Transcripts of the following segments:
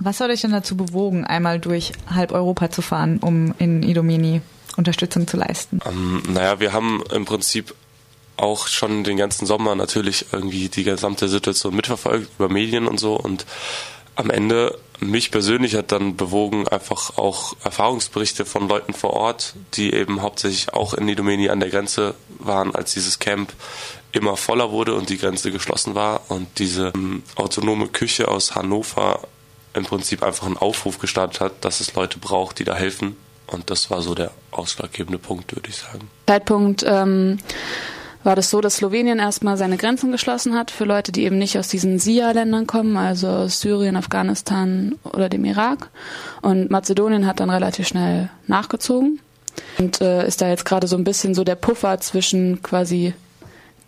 Was hat euch denn dazu bewogen, einmal durch halb Europa zu fahren, um in Idomeni Unterstützung zu leisten? Ähm, naja, wir haben im Prinzip auch schon den ganzen Sommer natürlich irgendwie die gesamte Situation mitverfolgt über Medien und so und am Ende mich persönlich hat dann bewogen einfach auch Erfahrungsberichte von Leuten vor Ort, die eben hauptsächlich auch in Idomeni an der Grenze waren, als dieses Camp immer voller wurde und die Grenze geschlossen war und diese ähm, autonome Küche aus Hannover im Prinzip einfach einen Aufruf gestartet hat, dass es Leute braucht, die da helfen. Und das war so der ausschlaggebende Punkt, würde ich sagen. Zeitpunkt ähm, war das so, dass Slowenien erstmal seine Grenzen geschlossen hat für Leute, die eben nicht aus diesen SIA-Ländern kommen, also aus Syrien, Afghanistan oder dem Irak. Und Mazedonien hat dann relativ schnell nachgezogen und äh, ist da jetzt gerade so ein bisschen so der Puffer zwischen quasi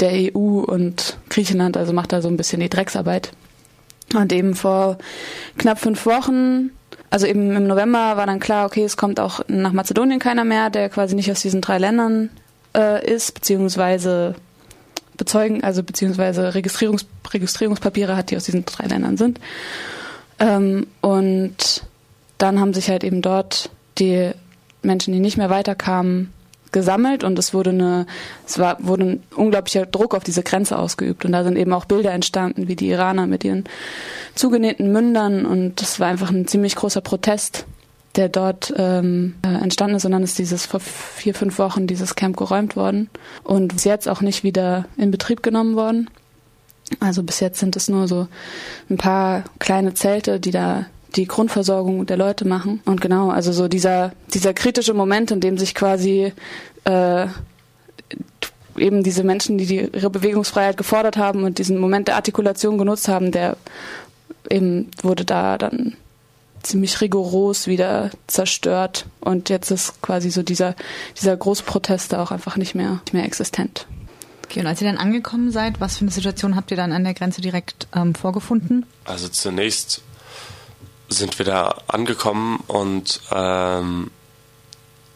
der EU und Griechenland, also macht da so ein bisschen die Drecksarbeit. Und eben vor knapp fünf Wochen, also eben im November war dann klar, okay, es kommt auch nach Mazedonien keiner mehr, der quasi nicht aus diesen drei Ländern äh, ist, beziehungsweise bezeugen, also beziehungsweise Registrierungs Registrierungspapiere hat, die aus diesen drei Ländern sind. Ähm, und dann haben sich halt eben dort die Menschen, die nicht mehr weiterkamen, gesammelt und es wurde eine, es war, wurde ein unglaublicher Druck auf diese Grenze ausgeübt. Und da sind eben auch Bilder entstanden, wie die Iraner mit ihren zugenähten Mündern. Und das war einfach ein ziemlich großer Protest der dort ähm, äh, entstanden ist, sondern ist dieses vor vier, fünf Wochen dieses Camp geräumt worden und ist jetzt auch nicht wieder in Betrieb genommen worden. Also bis jetzt sind es nur so ein paar kleine Zelte, die da die Grundversorgung der Leute machen. Und genau, also so dieser, dieser kritische Moment, in dem sich quasi äh, eben diese Menschen, die, die ihre Bewegungsfreiheit gefordert haben und diesen Moment der Artikulation genutzt haben, der eben wurde da dann ziemlich rigoros wieder zerstört und jetzt ist quasi so dieser, dieser große Protest da auch einfach nicht mehr, nicht mehr existent. Okay, und als ihr dann angekommen seid, was für eine Situation habt ihr dann an der Grenze direkt ähm, vorgefunden? Also zunächst sind wir da angekommen und ähm,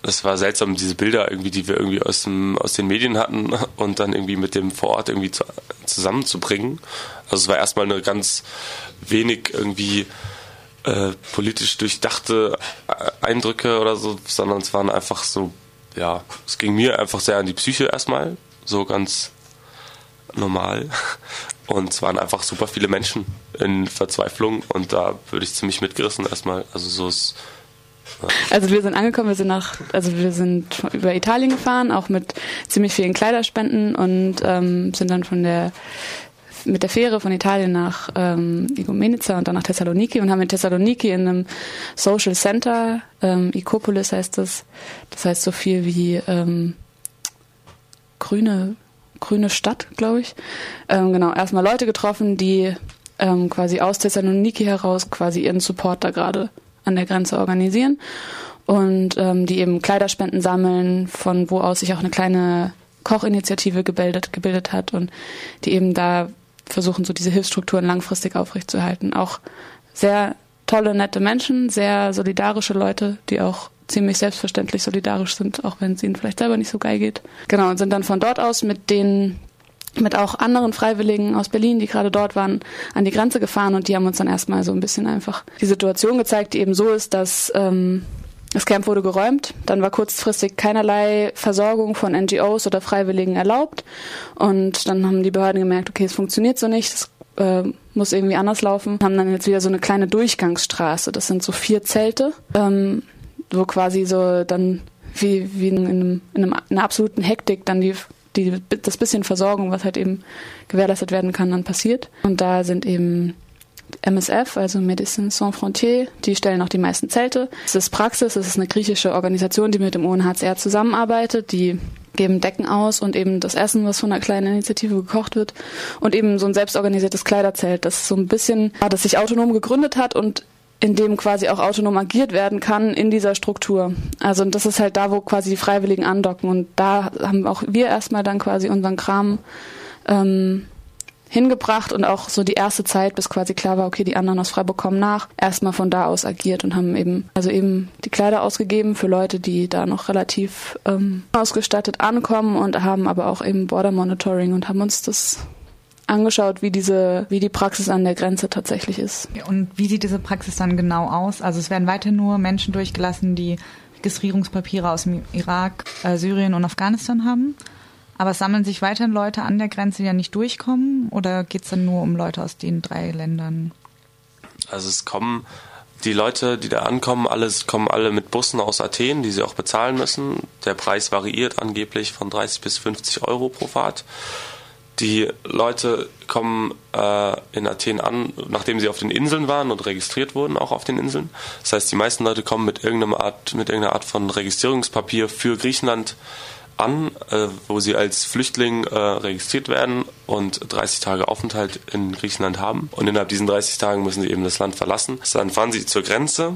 es war seltsam, diese Bilder irgendwie, die wir irgendwie aus, dem, aus den Medien hatten und dann irgendwie mit dem vor Ort irgendwie zu, zusammenzubringen. Also es war erstmal eine ganz wenig irgendwie äh, politisch durchdachte äh, Eindrücke oder so, sondern es waren einfach so, ja, es ging mir einfach sehr an die Psyche erstmal, so ganz normal. Und es waren einfach super viele Menschen in Verzweiflung und da würde ich ziemlich mitgerissen erstmal. Also so ist also wir sind angekommen, wir sind nach, also wir sind über Italien gefahren, auch mit ziemlich vielen Kleiderspenden und ähm, sind dann von der mit der Fähre von Italien nach ähm, Igoumenica und dann nach Thessaloniki und haben in Thessaloniki in einem Social Center, ähm, Ikopolis heißt das, das heißt so viel wie ähm, grüne, grüne Stadt, glaube ich. Ähm, genau, erstmal Leute getroffen, die ähm, quasi aus Thessaloniki heraus quasi ihren Support da gerade an der Grenze organisieren und ähm, die eben Kleiderspenden sammeln, von wo aus sich auch eine kleine Kochinitiative gebildet, gebildet hat und die eben da versuchen, so diese Hilfsstrukturen langfristig aufrechtzuerhalten. Auch sehr tolle, nette Menschen, sehr solidarische Leute, die auch ziemlich selbstverständlich solidarisch sind, auch wenn es ihnen vielleicht selber nicht so geil geht. Genau, und sind dann von dort aus mit den mit auch anderen Freiwilligen aus Berlin, die gerade dort waren, an die Grenze gefahren und die haben uns dann erstmal so ein bisschen einfach die Situation gezeigt, die eben so ist, dass ähm, das Camp wurde geräumt, dann war kurzfristig keinerlei Versorgung von NGOs oder Freiwilligen erlaubt. Und dann haben die Behörden gemerkt, okay, es funktioniert so nicht, es äh, muss irgendwie anders laufen, haben dann jetzt wieder so eine kleine Durchgangsstraße, das sind so vier Zelte, ähm, wo quasi so dann wie, wie in, einem, in, einem, in einer absoluten Hektik dann die, die, das bisschen Versorgung, was halt eben gewährleistet werden kann, dann passiert. Und da sind eben MSF, also Médecins Sans Frontières, die stellen auch die meisten Zelte. Es ist Praxis, es ist eine griechische Organisation, die mit dem UNHCR zusammenarbeitet, die geben Decken aus und eben das Essen, was von einer kleinen Initiative gekocht wird und eben so ein selbstorganisiertes Kleiderzelt, das so ein bisschen, das sich autonom gegründet hat und in dem quasi auch autonom agiert werden kann in dieser Struktur. Also das ist halt da, wo quasi die Freiwilligen andocken und da haben auch wir erstmal dann quasi unseren Kram ähm, hingebracht und auch so die erste Zeit, bis quasi klar war, okay, die anderen aus Freiburg kommen nach, erstmal von da aus agiert und haben eben, also eben die Kleider ausgegeben für Leute, die da noch relativ ähm, ausgestattet ankommen und haben aber auch eben Border Monitoring und haben uns das angeschaut, wie diese, wie die Praxis an der Grenze tatsächlich ist. Und wie sieht diese Praxis dann genau aus? Also es werden weiter nur Menschen durchgelassen, die Registrierungspapiere aus dem Irak, äh, Syrien und Afghanistan haben. Aber es sammeln sich weiterhin Leute an der Grenze, die ja nicht durchkommen? Oder geht es dann nur um Leute aus den drei Ländern? Also es kommen die Leute, die da ankommen, alles kommen alle mit Bussen aus Athen, die sie auch bezahlen müssen. Der Preis variiert angeblich von 30 bis 50 Euro pro Fahrt. Die Leute kommen äh, in Athen an, nachdem sie auf den Inseln waren und registriert wurden, auch auf den Inseln. Das heißt, die meisten Leute kommen mit irgendeiner Art, mit irgendeiner Art von Registrierungspapier für Griechenland an, äh, wo sie als Flüchtling äh, registriert werden und 30 Tage Aufenthalt in Griechenland haben. Und innerhalb diesen 30 Tagen müssen sie eben das Land verlassen. Dann fahren sie zur Grenze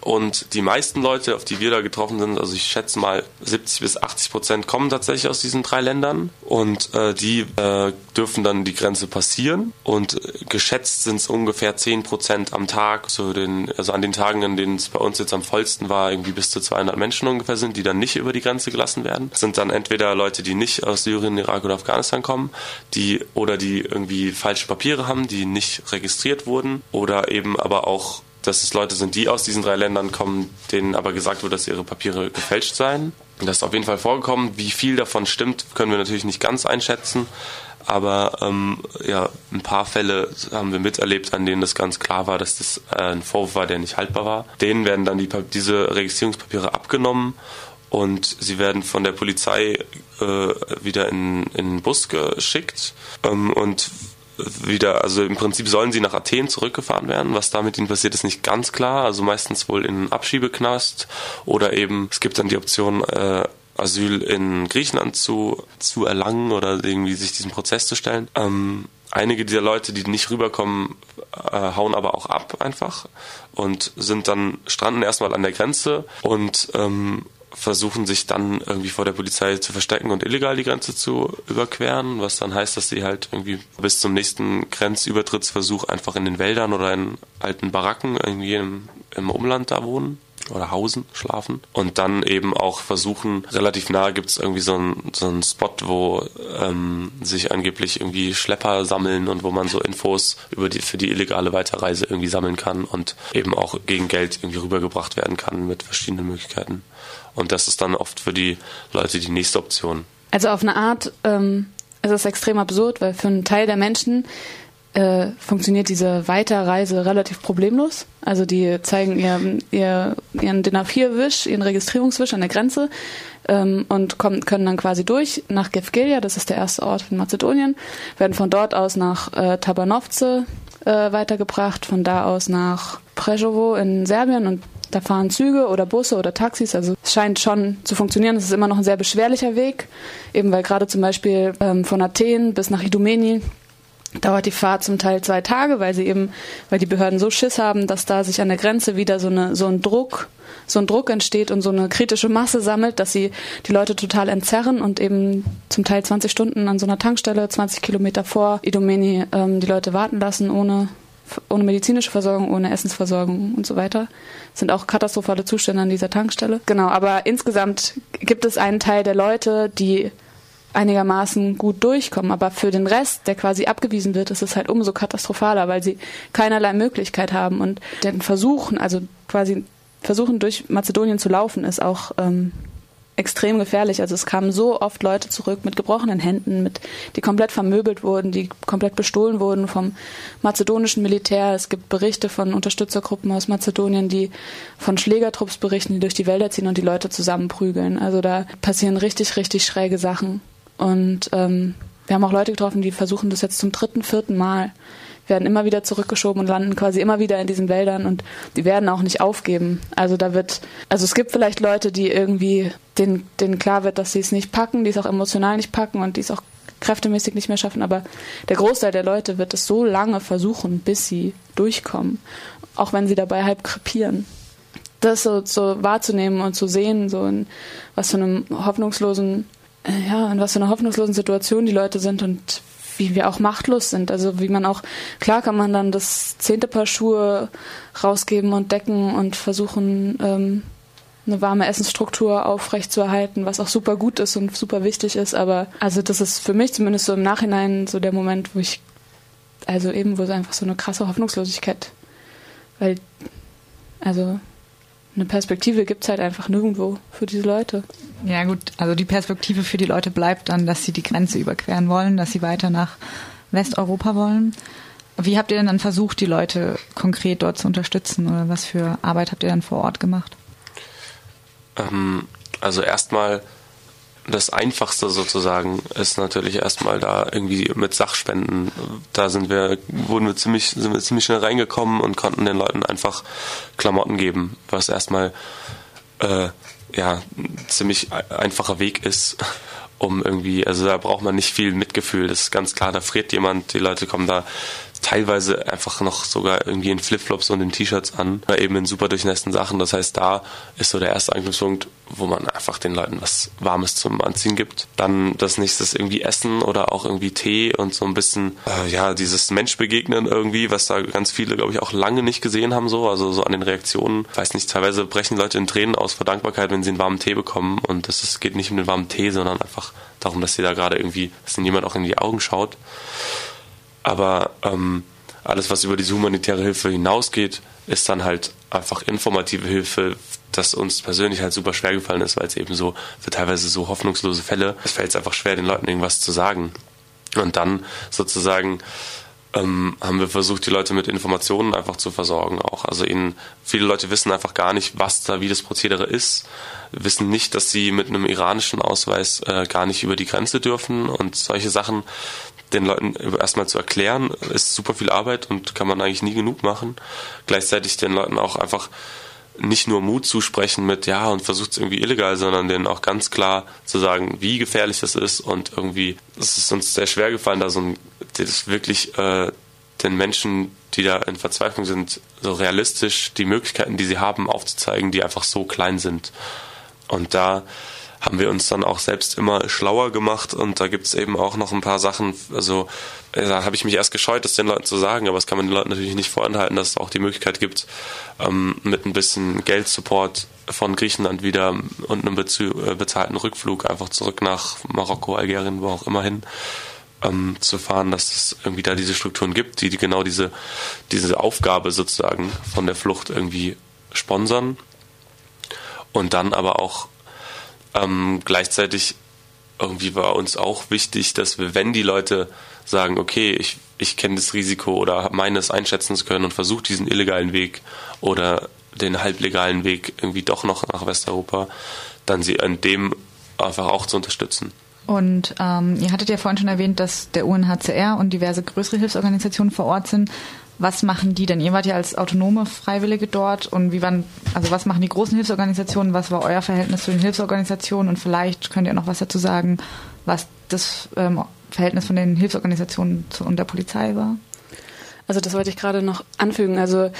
und die meisten Leute, auf die wir da getroffen sind, also ich schätze mal 70 bis 80 Prozent kommen tatsächlich aus diesen drei Ländern. Und äh, die äh, dürfen dann die Grenze passieren. Und äh, geschätzt sind es ungefähr 10 Prozent am Tag, so den, also an den Tagen, an denen es bei uns jetzt am vollsten war, irgendwie bis zu 200 Menschen ungefähr sind, die dann nicht über die Grenze gelassen werden. Das sind dann entweder Leute, die nicht aus Syrien, Irak oder Afghanistan kommen, die oder die irgendwie falsche Papiere haben, die nicht registriert wurden. Oder eben aber auch dass es Leute sind, die aus diesen drei Ländern kommen, denen aber gesagt wird, dass ihre Papiere gefälscht seien. Das ist auf jeden Fall vorgekommen. Wie viel davon stimmt, können wir natürlich nicht ganz einschätzen. Aber ähm, ja, ein paar Fälle haben wir miterlebt, an denen das ganz klar war, dass das äh, ein Vorwurf war, der nicht haltbar war. Denen werden dann die, diese Registrierungspapiere abgenommen und sie werden von der Polizei äh, wieder in, in den Bus geschickt. Ähm, und wieder, also im Prinzip sollen sie nach Athen zurückgefahren werden. Was da mit ihnen passiert, ist nicht ganz klar. Also meistens wohl in Abschiebeknast oder eben es gibt dann die Option, äh, Asyl in Griechenland zu, zu erlangen oder irgendwie sich diesem Prozess zu stellen. Ähm, einige dieser Leute, die nicht rüberkommen, äh, hauen aber auch ab einfach und sind dann stranden erstmal an der Grenze und ähm, versuchen sich dann irgendwie vor der Polizei zu verstecken und illegal die Grenze zu überqueren, was dann heißt, dass sie halt irgendwie bis zum nächsten Grenzübertrittsversuch einfach in den Wäldern oder in alten Baracken irgendwie im, im Umland da wohnen oder hausen, schlafen und dann eben auch versuchen, relativ nahe gibt es irgendwie so einen so Spot, wo ähm, sich angeblich irgendwie Schlepper sammeln und wo man so Infos über die für die illegale Weiterreise irgendwie sammeln kann und eben auch gegen Geld irgendwie rübergebracht werden kann mit verschiedenen Möglichkeiten. Und das ist dann oft für die Leute die nächste Option. Also auf eine Art ähm, ist es extrem absurd, weil für einen Teil der Menschen äh, funktioniert diese Weiterreise relativ problemlos. Also die zeigen ihr, ihr, ihren DIN A4-Wisch, ihren Registrierungswisch an der Grenze ähm, und kommen, können dann quasi durch nach Gevgelia, das ist der erste Ort in Mazedonien, werden von dort aus nach äh, Tabanovce äh, weitergebracht, von da aus nach Prešovo in Serbien und da fahren Züge oder Busse oder Taxis. Also es scheint schon zu funktionieren. Es ist immer noch ein sehr beschwerlicher Weg, eben weil gerade zum Beispiel ähm, von Athen bis nach Idomeni dauert die Fahrt zum Teil zwei Tage, weil sie eben, weil die Behörden so Schiss haben, dass da sich an der Grenze wieder so eine so ein Druck, so ein Druck entsteht und so eine kritische Masse sammelt, dass sie die Leute total entzerren und eben zum Teil 20 Stunden an so einer Tankstelle, 20 Kilometer vor Idomeni, ähm, die Leute warten lassen ohne ohne medizinische Versorgung, ohne Essensversorgung und so weiter. Das sind auch katastrophale Zustände an dieser Tankstelle. Genau, aber insgesamt gibt es einen Teil der Leute, die einigermaßen gut durchkommen. Aber für den Rest, der quasi abgewiesen wird, ist es halt umso katastrophaler, weil sie keinerlei Möglichkeit haben. Und den Versuchen, also quasi versuchen durch Mazedonien zu laufen, ist auch ähm, extrem gefährlich. Also es kamen so oft Leute zurück mit gebrochenen Händen, mit, die komplett vermöbelt wurden, die komplett bestohlen wurden vom mazedonischen Militär. Es gibt Berichte von Unterstützergruppen aus Mazedonien, die von Schlägertrupps berichten, die durch die Wälder ziehen und die Leute zusammenprügeln. Also da passieren richtig, richtig schräge Sachen. Und ähm, wir haben auch Leute getroffen, die versuchen das jetzt zum dritten, vierten Mal werden immer wieder zurückgeschoben und landen quasi immer wieder in diesen Wäldern und die werden auch nicht aufgeben. Also da wird, also es gibt vielleicht Leute, die irgendwie denen, denen klar wird, dass sie es nicht packen, die es auch emotional nicht packen und die es auch kräftemäßig nicht mehr schaffen, aber der Großteil der Leute wird es so lange versuchen, bis sie durchkommen, auch wenn sie dabei halb krepieren. Das so, so wahrzunehmen und zu sehen, so in was für einem hoffnungslosen, äh, ja, in was für einer hoffnungslosen Situation die Leute sind und wie wir auch machtlos sind. Also wie man auch, klar kann man dann das zehnte Paar Schuhe rausgeben und decken und versuchen, ähm, eine warme Essensstruktur aufrechtzuerhalten, was auch super gut ist und super wichtig ist. Aber also das ist für mich zumindest so im Nachhinein so der Moment, wo ich, also eben, wo es einfach so eine krasse Hoffnungslosigkeit, weil, also eine Perspektive gibt es halt einfach nirgendwo für diese Leute. Ja gut, also die Perspektive für die Leute bleibt dann, dass sie die Grenze überqueren wollen, dass sie weiter nach Westeuropa wollen. Wie habt ihr denn dann versucht, die Leute konkret dort zu unterstützen oder was für Arbeit habt ihr dann vor Ort gemacht? Ähm, also erstmal das Einfachste sozusagen ist natürlich erstmal da irgendwie mit Sachspenden. Da sind wir, wurden wir ziemlich, sind wir ziemlich schnell reingekommen und konnten den Leuten einfach Klamotten geben, was erstmal äh, ja ein ziemlich einfacher Weg ist, um irgendwie, also da braucht man nicht viel Mitgefühl. Das ist ganz klar, da friert jemand, die Leute kommen da teilweise einfach noch sogar irgendwie in Flipflops und in T-Shirts an, oder eben in super durchnässten Sachen. Das heißt, da ist so der erste Angriffspunkt, wo man einfach den Leuten was Warmes zum Anziehen gibt. Dann das nächste ist irgendwie Essen oder auch irgendwie Tee und so ein bisschen, äh, ja, dieses Menschbegegnen irgendwie, was da ganz viele, glaube ich, auch lange nicht gesehen haben, so, also so an den Reaktionen. Weiß nicht, teilweise brechen Leute in Tränen aus vor Dankbarkeit, wenn sie einen warmen Tee bekommen und das geht nicht um den warmen Tee, sondern einfach darum, dass sie da gerade irgendwie, dass ihnen jemand auch in die Augen schaut. Aber ähm, alles, was über diese humanitäre Hilfe hinausgeht, ist dann halt einfach informative Hilfe, das uns persönlich halt super schwer gefallen ist, weil es eben so für teilweise so hoffnungslose Fälle, es fällt einfach schwer, den Leuten irgendwas zu sagen. Und dann sozusagen ähm, haben wir versucht, die Leute mit Informationen einfach zu versorgen auch. Also ihnen, viele Leute wissen einfach gar nicht, was da, wie das Prozedere ist, wissen nicht, dass sie mit einem iranischen Ausweis äh, gar nicht über die Grenze dürfen und solche Sachen den Leuten erstmal zu erklären, ist super viel Arbeit und kann man eigentlich nie genug machen. Gleichzeitig den Leuten auch einfach nicht nur Mut zusprechen mit ja und versucht es irgendwie illegal, sondern denen auch ganz klar zu sagen, wie gefährlich das ist und irgendwie, es ist uns sehr schwer gefallen, da so ein, das wirklich äh, den Menschen, die da in Verzweiflung sind, so realistisch die Möglichkeiten, die sie haben, aufzuzeigen, die einfach so klein sind. Und da haben wir uns dann auch selbst immer schlauer gemacht und da gibt es eben auch noch ein paar Sachen, also äh, da habe ich mich erst gescheut, das den Leuten zu sagen, aber es kann man den Leuten natürlich nicht vorenthalten, dass es auch die Möglichkeit gibt, ähm, mit ein bisschen Geldsupport von Griechenland wieder und einem äh, bezahlten Rückflug einfach zurück nach Marokko, Algerien, wo auch immer hin, ähm, zu fahren, dass es irgendwie da diese Strukturen gibt, die, die genau diese, diese Aufgabe sozusagen von der Flucht irgendwie sponsern. Und dann aber auch ähm, gleichzeitig irgendwie war uns auch wichtig, dass wir, wenn die Leute sagen, okay, ich, ich kenne das Risiko oder meine es einschätzen zu können und versuche diesen illegalen Weg oder den halblegalen Weg irgendwie doch noch nach Westeuropa, dann sie an dem einfach auch zu unterstützen. Und ähm, ihr hattet ja vorhin schon erwähnt, dass der UNHCR und diverse größere Hilfsorganisationen vor Ort sind. Was machen die denn? Ihr wart ja als autonome Freiwillige dort und wie waren, also was machen die großen Hilfsorganisationen? Was war euer Verhältnis zu den Hilfsorganisationen? Und vielleicht könnt ihr noch was dazu sagen, was das ähm, Verhältnis von den Hilfsorganisationen zu, und der Polizei war? Also das wollte ich gerade noch anfügen. Also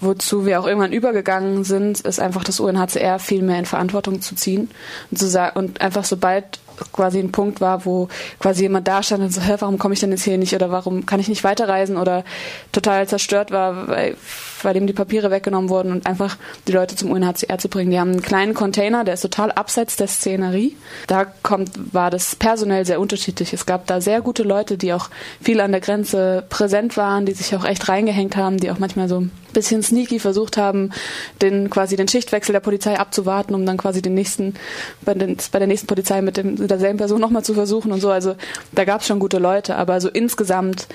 wozu wir auch irgendwann übergegangen sind, ist einfach das UNHCR viel mehr in Verantwortung zu ziehen und zu und einfach sobald quasi ein Punkt war, wo quasi jemand da stand und so, hä, warum komme ich denn jetzt hier nicht oder warum kann ich nicht weiterreisen oder total zerstört war, weil, weil ihm die Papiere weggenommen wurden und einfach die Leute zum UNHCR zu bringen. Die haben einen kleinen Container, der ist total abseits der Szenerie. Da kommt, war das personell sehr unterschiedlich. Es gab da sehr gute Leute, die auch viel an der Grenze präsent waren, die sich auch echt reingehängt haben, die auch manchmal so bisschen sneaky versucht haben, den quasi den Schichtwechsel der Polizei abzuwarten, um dann quasi den nächsten bei, den, bei der nächsten Polizei mit, dem, mit derselben Person nochmal zu versuchen und so. Also da gab es schon gute Leute, aber so insgesamt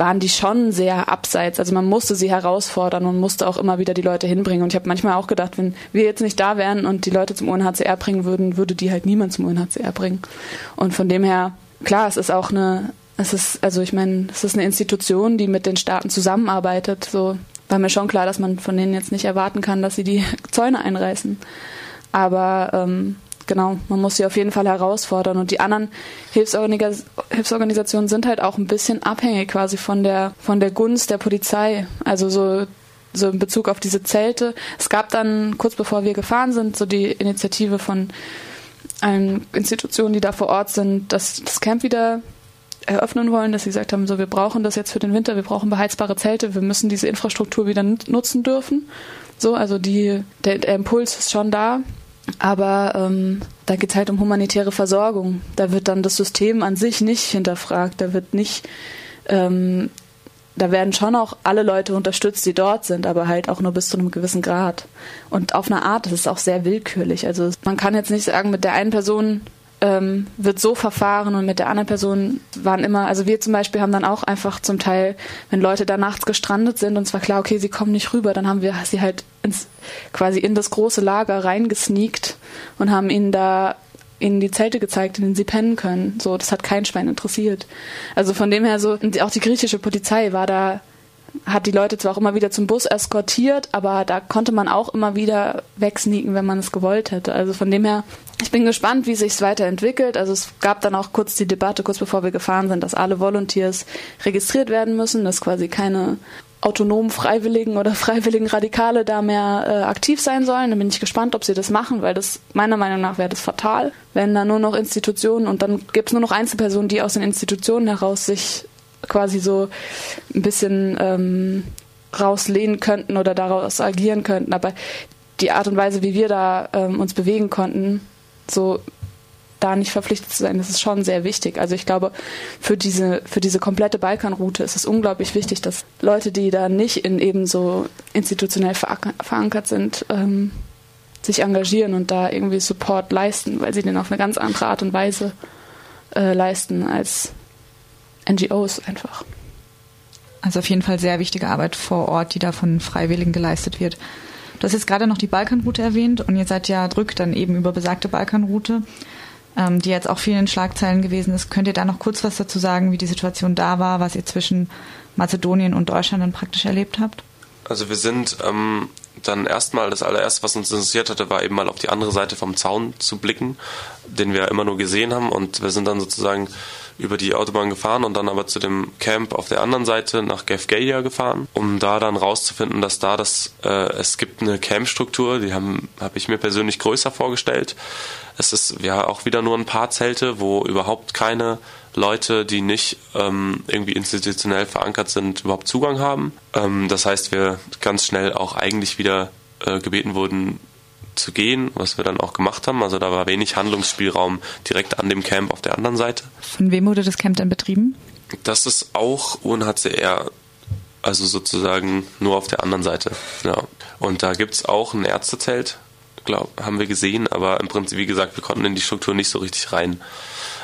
waren die schon sehr abseits. Also man musste sie herausfordern und musste auch immer wieder die Leute hinbringen. Und ich habe manchmal auch gedacht, wenn wir jetzt nicht da wären und die Leute zum UNHCR bringen würden, würde die halt niemand zum UNHCR bringen. Und von dem her, klar, es ist auch eine, es ist, also ich meine, es ist eine Institution, die mit den Staaten zusammenarbeitet. So war mir schon klar, dass man von denen jetzt nicht erwarten kann, dass sie die Zäune einreißen. Aber ähm, genau, man muss sie auf jeden Fall herausfordern. Und die anderen Hilfsorganis Hilfsorganisationen sind halt auch ein bisschen abhängig quasi von der, von der Gunst der Polizei. Also so, so in Bezug auf diese Zelte. Es gab dann, kurz bevor wir gefahren sind, so die Initiative von allen Institutionen, die da vor Ort sind, dass das Camp wieder eröffnen wollen, dass sie gesagt haben, so wir brauchen das jetzt für den Winter, wir brauchen beheizbare Zelte, wir müssen diese Infrastruktur wieder nutzen dürfen. So, also die, der, der Impuls ist schon da. Aber ähm, da geht es halt um humanitäre Versorgung. Da wird dann das System an sich nicht hinterfragt. Da wird nicht, ähm, da werden schon auch alle Leute unterstützt, die dort sind, aber halt auch nur bis zu einem gewissen Grad. Und auf eine Art, das ist auch sehr willkürlich. Also man kann jetzt nicht sagen, mit der einen Person ähm, wird so verfahren und mit der anderen Person waren immer, also wir zum Beispiel haben dann auch einfach zum Teil, wenn Leute da nachts gestrandet sind und es war klar, okay, sie kommen nicht rüber, dann haben wir sie halt ins, quasi in das große Lager reingesneakt und haben ihnen da ihnen die Zelte gezeigt, in denen sie pennen können. So, das hat kein Schwein interessiert. Also von dem her so, auch die griechische Polizei war da hat die Leute zwar auch immer wieder zum Bus eskortiert, aber da konnte man auch immer wieder wegsneaken, wenn man es gewollt hätte. Also von dem her, ich bin gespannt, wie sich es weiterentwickelt. Also es gab dann auch kurz die Debatte, kurz bevor wir gefahren sind, dass alle Volunteers registriert werden müssen, dass quasi keine autonomen Freiwilligen oder freiwilligen Radikale da mehr äh, aktiv sein sollen. Dann bin ich gespannt, ob sie das machen, weil das meiner Meinung nach wäre das fatal, wenn da nur noch Institutionen und dann gibt es nur noch Einzelpersonen, die aus den Institutionen heraus sich quasi so ein bisschen ähm, rauslehnen könnten oder daraus agieren könnten. Aber die Art und Weise, wie wir da ähm, uns bewegen konnten, so da nicht verpflichtet zu sein, das ist schon sehr wichtig. Also ich glaube, für diese, für diese komplette Balkanroute ist es unglaublich wichtig, dass Leute, die da nicht in eben so institutionell verankert sind, ähm, sich engagieren und da irgendwie Support leisten, weil sie den auf eine ganz andere Art und Weise äh, leisten als NGOs einfach. Also auf jeden Fall sehr wichtige Arbeit vor Ort, die da von Freiwilligen geleistet wird. Du hast jetzt gerade noch die Balkanroute erwähnt und ihr seid ja drückt dann eben über besagte Balkanroute, ähm, die jetzt auch vielen Schlagzeilen gewesen ist. Könnt ihr da noch kurz was dazu sagen, wie die Situation da war, was ihr zwischen Mazedonien und Deutschland dann praktisch erlebt habt? Also wir sind ähm, dann erstmal, das allererste, was uns interessiert hatte, war eben mal auf die andere Seite vom Zaun zu blicken, den wir immer nur gesehen haben und wir sind dann sozusagen über die Autobahn gefahren und dann aber zu dem Camp auf der anderen Seite nach Gefgeia gefahren, um da dann rauszufinden, dass da das äh, es gibt eine Campstruktur, die habe ich mir persönlich größer vorgestellt. Es ist ja auch wieder nur ein paar Zelte, wo überhaupt keine Leute, die nicht ähm, irgendwie institutionell verankert sind, überhaupt Zugang haben. Ähm, das heißt, wir ganz schnell auch eigentlich wieder äh, gebeten wurden, zu gehen, was wir dann auch gemacht haben. Also da war wenig Handlungsspielraum direkt an dem Camp auf der anderen Seite. Von wem wurde das Camp denn betrieben? Das ist auch UNHCR, also sozusagen nur auf der anderen Seite. Ja. Und da gibt es auch ein Ärztezelt, glaub, haben wir gesehen, aber im Prinzip, wie gesagt, wir konnten in die Struktur nicht so richtig rein.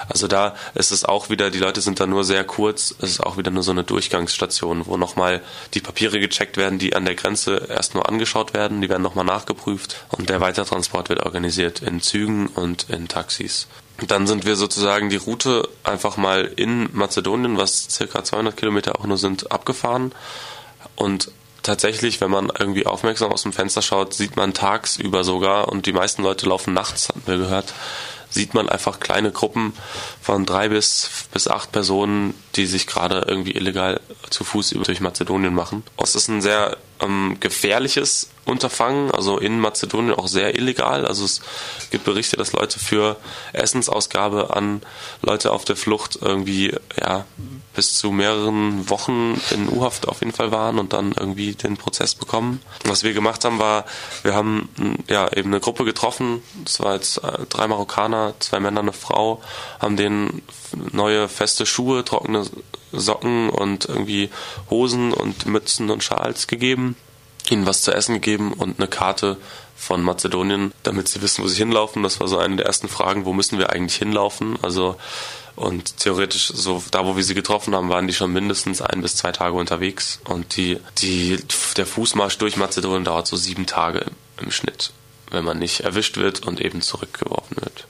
Also da ist es auch wieder, die Leute sind da nur sehr kurz, es ist auch wieder nur so eine Durchgangsstation, wo nochmal die Papiere gecheckt werden, die an der Grenze erst nur angeschaut werden, die werden nochmal nachgeprüft und der Weitertransport wird organisiert in Zügen und in Taxis. Dann sind wir sozusagen die Route einfach mal in Mazedonien, was circa 200 Kilometer auch nur sind, abgefahren. Und tatsächlich, wenn man irgendwie aufmerksam aus dem Fenster schaut, sieht man tagsüber sogar und die meisten Leute laufen nachts, hatten wir gehört, sieht man einfach kleine Gruppen von drei bis, bis acht Personen, die sich gerade irgendwie illegal zu Fuß durch Mazedonien machen. Es ist ein sehr ähm, gefährliches Unterfangen, also in Mazedonien auch sehr illegal. Also es gibt Berichte, dass Leute für Essensausgabe an Leute auf der Flucht irgendwie ja bis zu mehreren Wochen in U-Haft auf jeden Fall waren und dann irgendwie den Prozess bekommen. Was wir gemacht haben, war, wir haben ja eben eine Gruppe getroffen. Das war jetzt äh, drei Marokkaner, zwei Männer, eine Frau, haben denen neue feste Schuhe, trockene Socken und irgendwie Hosen und Mützen und Schals gegeben ihnen was zu essen gegeben und eine Karte von Mazedonien, damit sie wissen, wo sie hinlaufen. Das war so eine der ersten Fragen, wo müssen wir eigentlich hinlaufen? Also und theoretisch, so da wo wir sie getroffen haben, waren die schon mindestens ein bis zwei Tage unterwegs. Und die, die, der Fußmarsch durch Mazedonien dauert so sieben Tage im Schnitt, wenn man nicht erwischt wird und eben zurückgeworfen wird.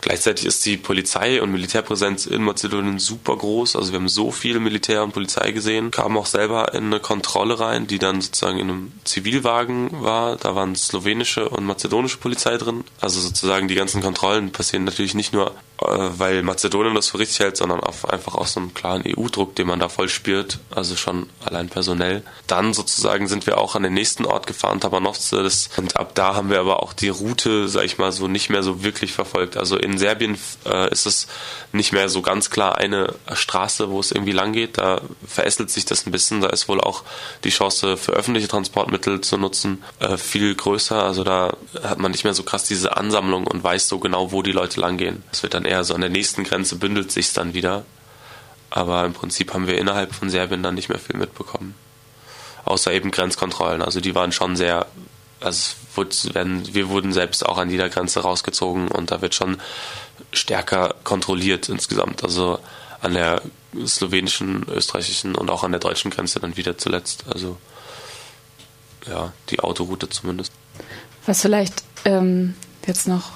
Gleichzeitig ist die Polizei und Militärpräsenz in Mazedonien super groß. Also wir haben so viel Militär und Polizei gesehen, kamen auch selber in eine Kontrolle rein, die dann sozusagen in einem Zivilwagen war. Da waren slowenische und mazedonische Polizei drin. Also sozusagen die ganzen Kontrollen passieren natürlich nicht nur äh, weil Mazedonien das für richtig hält, sondern auch einfach aus einem klaren EU-Druck, den man da voll spürt, also schon allein personell. Dann sozusagen sind wir auch an den nächsten Ort gefahren, Tabanovce, und ab da haben wir aber auch die Route, sag ich mal, so nicht mehr so wirklich verfolgt. Also in in Serbien äh, ist es nicht mehr so ganz klar eine Straße, wo es irgendwie lang geht. Da verästelt sich das ein bisschen. Da ist wohl auch die Chance für öffentliche Transportmittel zu nutzen äh, viel größer. Also da hat man nicht mehr so krass diese Ansammlung und weiß so genau, wo die Leute lang gehen. Es wird dann eher so an der nächsten Grenze bündelt sich dann wieder. Aber im Prinzip haben wir innerhalb von Serbien dann nicht mehr viel mitbekommen. Außer eben Grenzkontrollen. Also die waren schon sehr also werden, wir wurden selbst auch an jeder Grenze rausgezogen und da wird schon stärker kontrolliert insgesamt. Also an der slowenischen, österreichischen und auch an der deutschen Grenze dann wieder zuletzt. Also ja, die Autoroute zumindest. Was vielleicht ähm, jetzt noch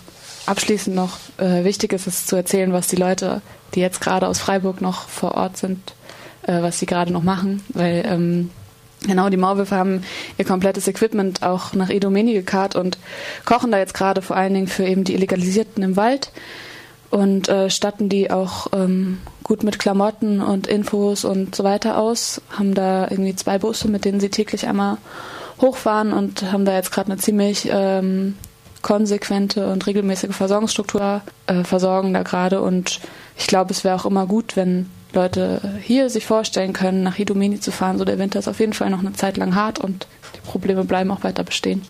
abschließend noch äh, wichtig ist, ist zu erzählen, was die Leute, die jetzt gerade aus Freiburg noch vor Ort sind, äh, was sie gerade noch machen, weil ähm, Genau, die Maulwürfe haben ihr komplettes Equipment auch nach Edomeni gekarrt und kochen da jetzt gerade vor allen Dingen für eben die Illegalisierten im Wald und äh, statten die auch ähm, gut mit Klamotten und Infos und so weiter aus. Haben da irgendwie zwei Busse, mit denen sie täglich einmal hochfahren und haben da jetzt gerade eine ziemlich ähm, konsequente und regelmäßige Versorgungsstruktur, äh, versorgen da gerade und ich glaube, es wäre auch immer gut, wenn Leute hier sich vorstellen können, nach Idomeni zu fahren. So der Winter ist auf jeden Fall noch eine Zeit lang hart und die Probleme bleiben auch weiter bestehen.